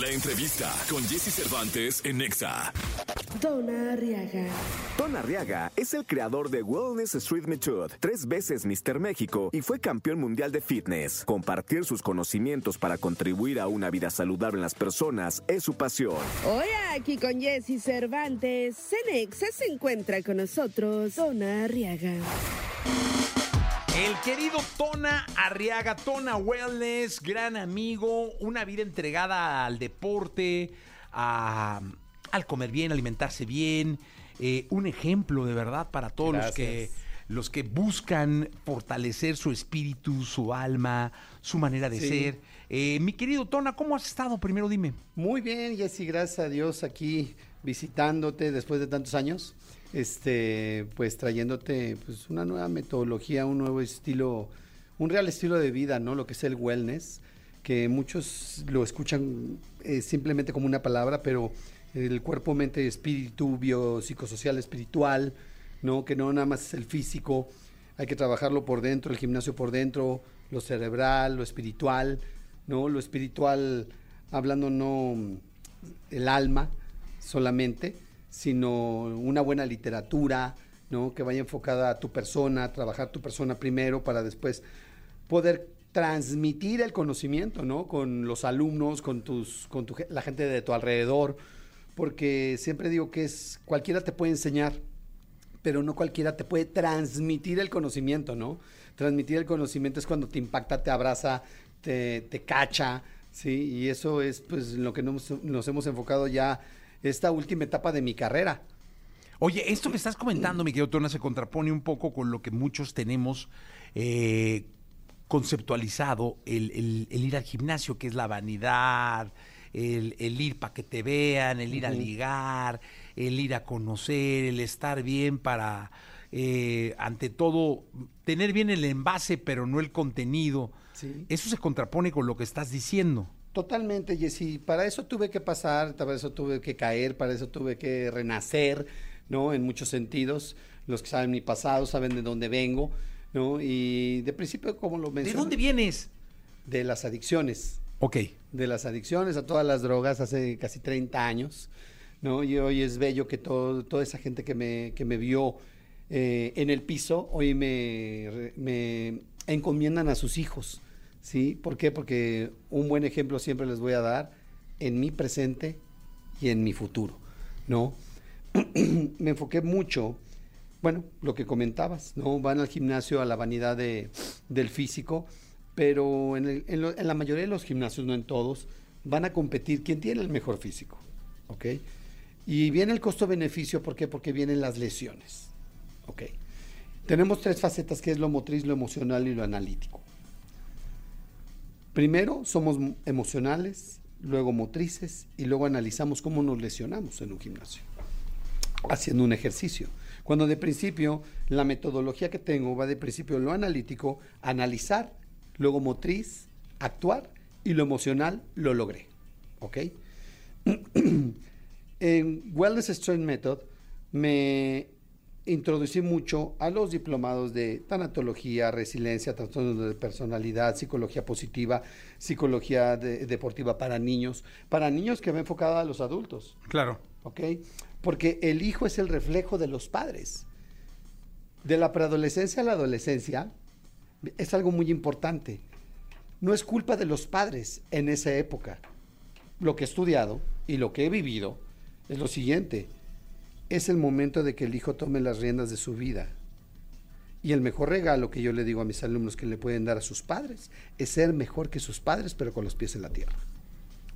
La entrevista con Jesse Cervantes en Nexa. Donna Arriaga. Don Arriaga es el creador de Wellness Street Method, tres veces Mr. México y fue campeón mundial de fitness. Compartir sus conocimientos para contribuir a una vida saludable en las personas es su pasión. Hoy aquí con Jesse Cervantes, Cenexa se encuentra con nosotros, Donna Arriaga. El querido Tona Arriaga, Tona Wellness, gran amigo, una vida entregada al deporte, a- al comer bien, alimentarse bien, eh, un ejemplo de verdad para todos los que, los que buscan fortalecer su espíritu, su alma, su manera de Sí. ser. Eh, mi querido Tona, ¿cómo has estado? Primero dime. Muy bien, Jessy, gracias a Dios aquí visitándote después de tantos años, este, pues trayéndote pues una nueva metodología, un nuevo estilo, un real estilo de vida, ¿no? Lo que es el wellness, que muchos lo escuchan eh, simplemente como una palabra, pero el cuerpo, mente, espíritu, biopsicosocial, espiritual, ¿no? Que no nada más es el físico, hay que trabajarlo por dentro, el gimnasio por dentro, lo cerebral, lo espiritual, ¿no? Lo espiritual, hablando no el alma solamente, sino una buena literatura, ¿no? Que vaya enfocada a tu persona, trabajar tu persona primero para después poder transmitir el conocimiento, ¿no? Con los alumnos, con tus, con tu la gente de tu alrededor, porque siempre digo que es cualquiera te puede enseñar, pero no cualquiera te puede transmitir el conocimiento, ¿no? Transmitir el conocimiento es cuando te impacta, te abraza, te, cacha, ¿sí? Y eso es pues lo que nos hemos enfocado ya esta última etapa de mi carrera. Oye, esto que estás comentando, mi querido Tona, se contrapone un poco con lo que muchos tenemos eh, conceptualizado, el, el- el ir al gimnasio, que es la vanidad, el, el ir para que te vean, el ir a ligar, el ir a conocer, el estar bien para, eh, ante todo, tener bien el envase, pero no el contenido. Sí. Eso se contrapone con lo que estás diciendo. Totalmente, Jessy. Para eso tuve que pasar, para eso tuve que caer, para eso tuve que renacer, ¿no? En muchos sentidos. Los que saben mi pasado saben de dónde vengo, ¿no? Y de principio, como lo ¿De mencioné. dónde vienes? De las adicciones. Ok. de las adicciones a todas las drogas hace casi 30 años, ¿no? Y hoy es bello que todo, toda esa gente que me, que me vio eh, en el piso, hoy me encomiendan a sus hijos, ¿sí? ¿Por qué? Porque un buen ejemplo siempre les voy a dar en mi presente y en mi futuro, ¿no? me enfoqué mucho, bueno, lo que comentabas, ¿no? Van al gimnasio a la vanidad de, del físico, pero en, la mayoría de los gimnasios, no en todos, van a competir quién tiene el mejor físico. Y viene el costo-beneficio, ¿por qué? Porque vienen las lesiones. Tenemos tres facetas, que es lo motriz, lo emocional y lo analítico. Primero somos emocionales, luego motrices y luego analizamos cómo nos lesionamos en un gimnasio haciendo un ejercicio. Cuando de principio la metodología que tengo va de principio lo analítico, analizar, luego motriz, actuar y lo emocional lo logré. ¿Ok? en Wellness Strength Method me introducí mucho a los diplomados de tanatología, resiliencia, trastornos de personalidad, psicología positiva, psicología de- deportiva para niños, para niños que va enfocada a los adultos. Claro. ¿ok? Porque el hijo es el reflejo de los padres. De la preadolescencia a la adolescencia es algo muy importante. No es culpa de los padres en esa época. Lo que he estudiado y lo que he vivido es lo siguiente. Es el momento de que el hijo tome las riendas de su vida. Y el mejor regalo que yo le digo a mis alumnos que le pueden dar a sus padres es ser mejor que sus padres, pero con los pies en la tierra.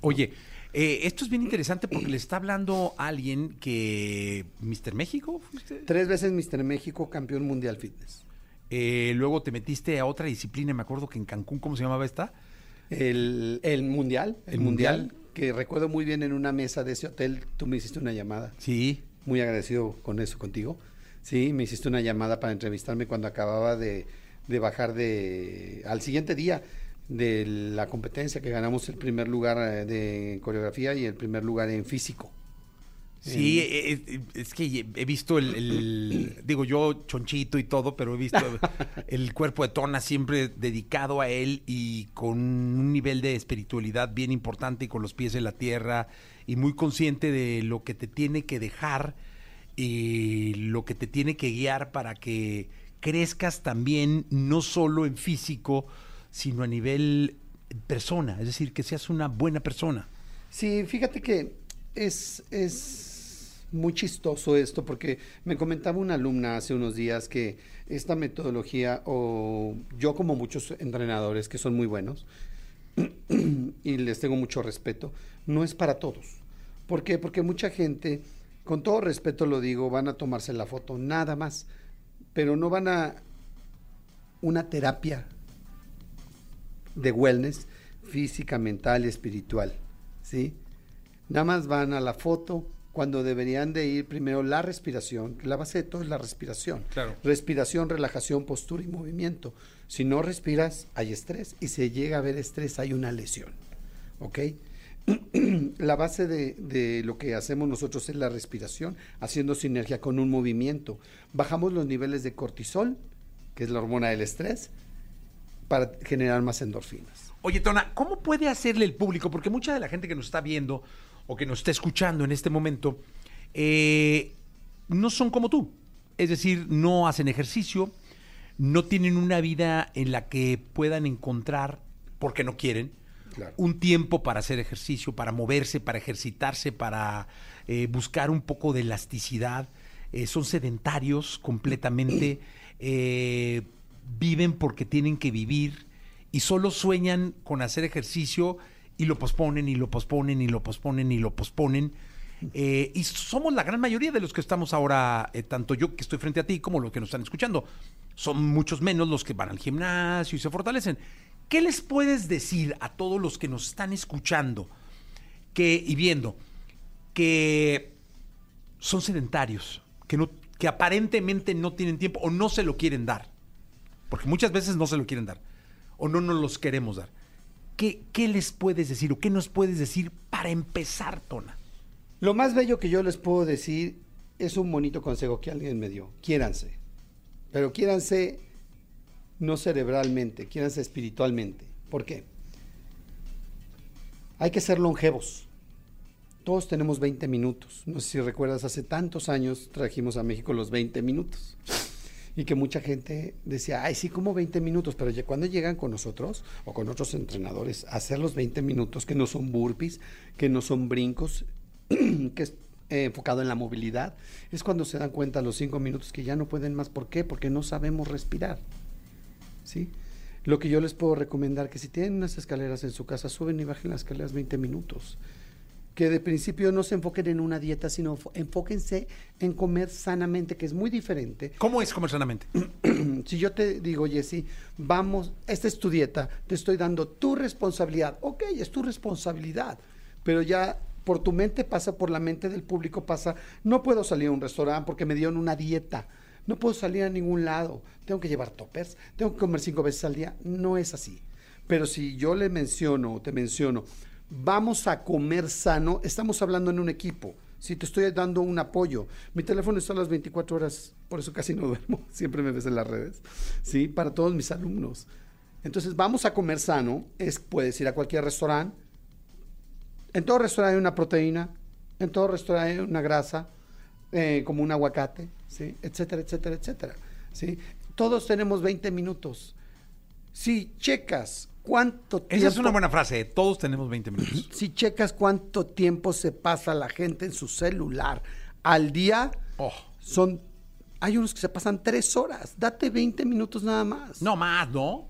Oye, eh, esto es bien interesante porque le está hablando alguien que. ¿Mr. México fuiste? Tres veces Mr. México, campeón mundial fitness. Eh, luego te metiste a otra disciplina, me acuerdo que en Cancún, ¿cómo se llamaba esta? El, el mundial, el, El mundial, Mundial. que recuerdo muy bien en una mesa de ese hotel, tú me hiciste una llamada, Sí. Muy agradecido con eso contigo. Sí, me hiciste una llamada para entrevistarme cuando acababa de, de bajar de al siguiente día de la competencia que ganamos el primer lugar eh, de coreografía y el primer lugar en físico. Sí, eh, eh, es que he visto el, el- digo yo chonchito y todo, pero he visto el cuerpo de Tona siempre dedicado a él y con un nivel de espiritualidad bien importante y con los pies en la tierra y muy consciente de lo que te tiene que dejar y lo que te tiene que guiar para que crezcas también no solo en físico, sino a nivel persona, es decir, que seas una buena persona. Sí, fíjate que es, es muy chistoso esto porque me comentaba una alumna hace unos días que esta metodología, o yo como muchos entrenadores que son muy buenos, y les tengo mucho respeto, no es para todos. ¿Por qué? Porque mucha gente, con todo respeto lo digo, van a tomarse la foto, nada más, pero no van a una terapia de wellness física, mental espiritual, ¿sí? Nada más van a la foto cuando deberían de ir primero la respiración, la base de todo es la respiración. Claro. Respiración, relajación, postura y movimiento. Si no respiras, hay estrés y si llega a haber estrés, hay una lesión, ¿ok? la base de, de lo que hacemos nosotros es la respiración, haciendo sinergia con un movimiento. Bajamos los niveles de cortisol, que es la hormona del estrés, para generar más endorfinas. Oye, Tona, ¿cómo puede hacerle el público? Porque mucha de la gente que nos está viendo o que nos está escuchando en este momento eh, no son como tú. Es decir, no hacen ejercicio, no tienen una vida en la que puedan encontrar, porque no quieren, Claro. un tiempo para hacer ejercicio, para moverse, para ejercitarse, para eh, buscar un poco de elasticidad. Eh, son sedentarios completamente, eh, viven porque tienen que vivir y solo sueñan con hacer ejercicio y lo posponen y lo posponen y lo posponen y lo posponen. Eh, y somos la gran mayoría de los que estamos ahora, eh, tanto yo que estoy frente a ti como los que nos están escuchando. Son muchos menos los que van al gimnasio y se fortalecen. ¿Qué les puedes decir a todos los que nos están escuchando que, y viendo que son sedentarios, que, no, que aparentemente no tienen tiempo o no se lo quieren dar? Porque muchas veces no se lo quieren dar o no nos los queremos dar. ¿Qué, les puedes decir o qué nos puedes decir para empezar, Tona? Lo más bello que yo les puedo decir es un bonito consejo que alguien me dio. Quiéranse. Pero quiéranse no cerebralmente, quiéranse espiritualmente. ¿Por qué? Hay que ser longevos. Todos tenemos 20 minutos. No sé si recuerdas, hace tantos años trajimos a México los 20 minutos. Y que mucha gente decía, ay, sí, como 20 minutos, pero cuando llegan con nosotros o con otros entrenadores a hacer los 20 minutos, que no son burpees, que no son brincos, que es eh, enfocado en la movilidad, es cuando se dan cuenta los 5 minutos que ya no pueden más. ¿Por qué? Porque no sabemos respirar. ¿Sí? Lo que yo les puedo recomendar que si tienen unas escaleras en su casa, suben y bajen las escaleras 20 minutos. Que de principio no se enfoquen en una dieta, sino enfóquense en comer sanamente, que es muy diferente ¿Cómo es comer sanamente? si yo te digo, Jesse, vamos, esta es tu dieta, te estoy dando tu responsabilidad. Ok, es tu responsabilidad, pero ya por tu mente pasa, por la mente del público pasa, no puedo salir a un restaurante porque me dieron una dieta, no puedo salir a ningún lado, tengo que llevar toppers, tengo que comer cinco veces al día, no es así. Pero si yo le menciono o te menciono, vamos a comer sano, estamos hablando en un equipo. Si te estoy dando un apoyo, mi teléfono está a las 24 horas, por eso casi no duermo, siempre me ves en las redes, ¿sí? Para todos mis alumnos. Entonces, vamos a comer sano, es, puedes ir a cualquier restaurante, en todo restaurante hay una proteína, en todo restaurante hay una grasa, eh, como un aguacate, ¿sí? etcétera, etcétera, etcétera. ¿sí? Todos tenemos 20 minutos. Si checas cuánto tiempo... Esa es una buena frase. ¿eh? Todos tenemos 20 minutos. Si checas cuánto tiempo se pasa la gente en su celular al día, Oh. son... Hay unos que se pasan tres horas. Date 20 minutos nada más. No más, ¿no?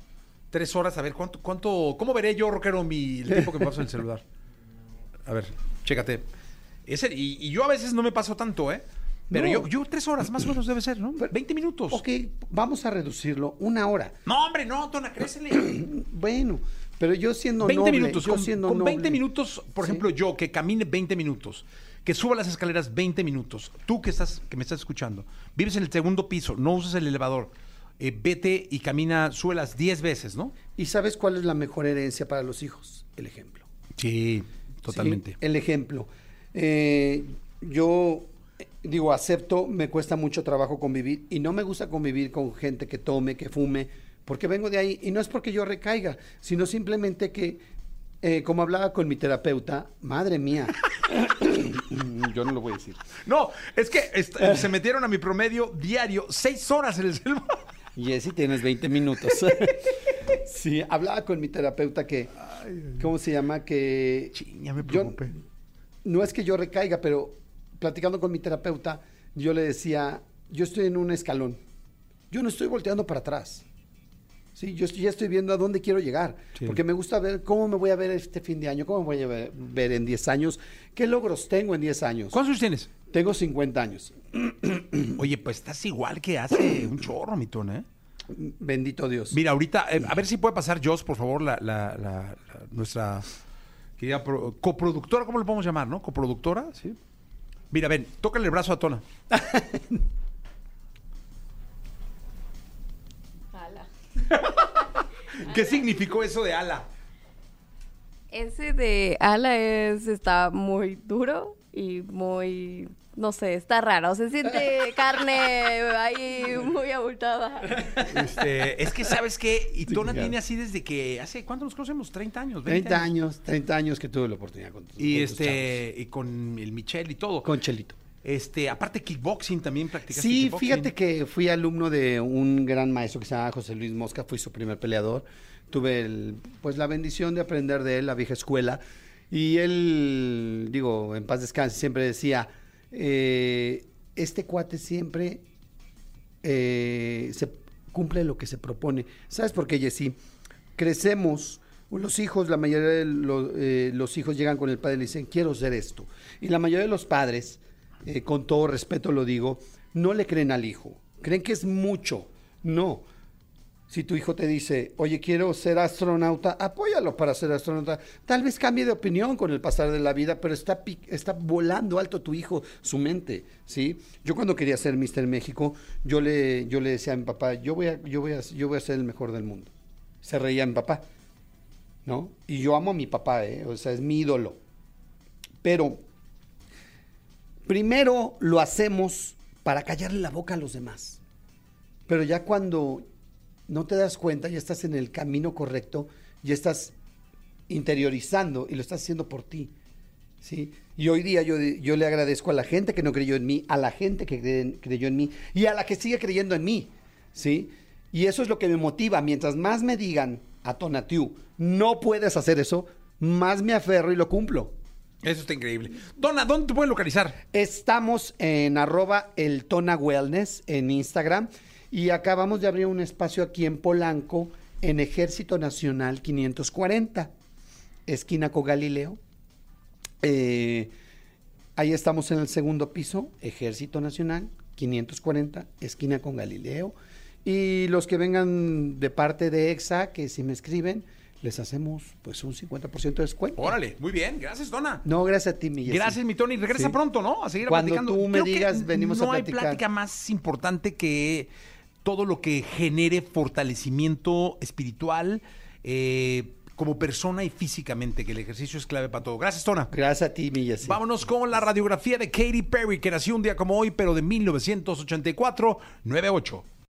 Tres horas, a ver, ¿cuánto, cuánto, ¿cómo veré yo, rockero, mi, el tiempo que me paso en el celular? A ver, chécate. Ese, y, y yo a veces no me paso tanto, ¿eh? Pero No. yo, yo tres horas más o menos debe ser, ¿no? 20 minutos. Ok, vamos a reducirlo una hora. No, hombre, no, Tona, crécele. Bueno, pero yo siendo 20 noble, minutos. yo Con, siendo con 20 noble. minutos, por Sí. ejemplo, yo que camine 20 minutos, que suba las escaleras 20 minutos, tú que estás, que me estás escuchando, vives en el segundo piso, no usas el elevador, eh, vete y camina, sube las 10 veces, ¿no? ¿Y sabes cuál es la mejor herencia para los hijos? El ejemplo. Sí, ¿sí? totalmente. El ejemplo. Eh, yo digo, acepto, me cuesta mucho trabajo convivir y no me gusta convivir con gente que tome, que fume, porque vengo de ahí y no es porque yo recaiga, sino simplemente que, eh, como hablaba con mi terapeuta, madre mía, yo no lo voy a decir. No, es que est- se metieron a mi promedio diario seis horas en el celular. Jessy, tienes 20 minutos. sí, hablaba con mi terapeuta que, ¿cómo se llama? Que Ching, ya me yo- preocupé. no es que yo recaiga, pero platicando con mi terapeuta, yo le decía, yo estoy en un escalón, yo no estoy volteando para atrás. Sí, yo estoy- ya estoy viendo a dónde quiero llegar, Sí. porque me gusta ver cómo me voy a ver este fin de año, cómo me voy a ver, ver en 10 años, qué logros tengo en 10 años. ¿Cuántos años tienes? Tengo 50 años. Oye, pues estás igual que hace un chorro, mi Tona, ¿eh? Bendito Dios. Mira, ahorita, eh, a ver si puede pasar Joss, por favor, la, la- la- la- nuestra querida pro- coproductora, ¿cómo le podemos llamar, no? ¿Coproductora? Sí. Mira, ven, tócale el brazo a Tona. Ala. ¿Qué significó eso de ala? Ese de ala es, está muy duro y muy, no sé, está raro. Se siente carne ahí muy abultada. Este, es que, ¿sabes qué? Y Tona claro. tiene así desde que, ¿hace cuánto nos conocemos? ¿30 años? 20 30 años, 30 años que tuve la oportunidad con Y con este, y con el Michelle y todo. con Chelito. Este, aparte kickboxing también practicaste Sí, kickboxing. fíjate que fui alumno de un gran maestro que se llama José Luis Mosca, fui su primer peleador. Tuve el- pues la bendición de aprender de él, la vieja escuela. Y él, digo, en paz descanse, siempre decía, eh, este cuate siempre eh, se cumple lo que se propone. ¿Sabes por qué, Jessy? Crecemos, los hijos, la mayoría de los, eh, los hijos llegan con el padre y le dicen, quiero ser esto. Y la mayoría de los padres, eh, con todo respeto lo digo, no le creen al hijo. Creen que es mucho. No. Si tu hijo te dice, oye, quiero ser astronauta, apóyalo para ser astronauta. Tal vez cambie de opinión con el pasar de la vida, pero está, está volando alto tu hijo, su mente, ¿sí? Yo cuando quería ser Mister México, yo le, yo le decía a mi papá, yo voy a, yo, voy a, yo voy a ser el mejor del mundo. Se reía mi papá, ¿no? Y yo amo a mi papá, ¿eh? O sea, es mi ídolo. Pero primero lo hacemos para callarle la boca a los demás. Pero ya cuando no te das cuenta, ya estás en el camino correcto, ya estás interiorizando y lo estás haciendo por ti. ¿sí? Y hoy día yo, yo le agradezco a la gente que no creyó en mí, a la gente que cre- creyó en mí y a la que sigue creyendo en mí. ¿sí? Y eso es lo que me motiva. Mientras más me digan a Tonatiu, no puedes hacer eso, más me aferro y lo cumplo. Eso está increíble. Tona, ¿dónde te pueden localizar? Estamos en arroba el Tona Wellness en Instagram y acabamos de abrir un espacio aquí en Polanco en Ejército Nacional 540, esquina con Galileo. Eh, ahí estamos en el segundo piso, Ejército Nacional 540, esquina con Galileo. Y los que vengan de parte de EXA, que si me escriben, les hacemos pues un 50% de descuento. Órale, muy bien. Gracias, Tona. No, gracias a ti, mi. Gracias, mi Tony. Regresa Sí. pronto, ¿no? A seguir Cuando platicando. tú me Creo digas, venimos a no platicar. hay plática más importante que todo lo que genere fortalecimiento espiritual eh, como persona y físicamente, que el ejercicio es clave para todo. Gracias, Tona. Gracias a ti, mi Jessy. Vámonos con la radiografía de Katy Perry, que nació un día como hoy, pero de 1984, 98.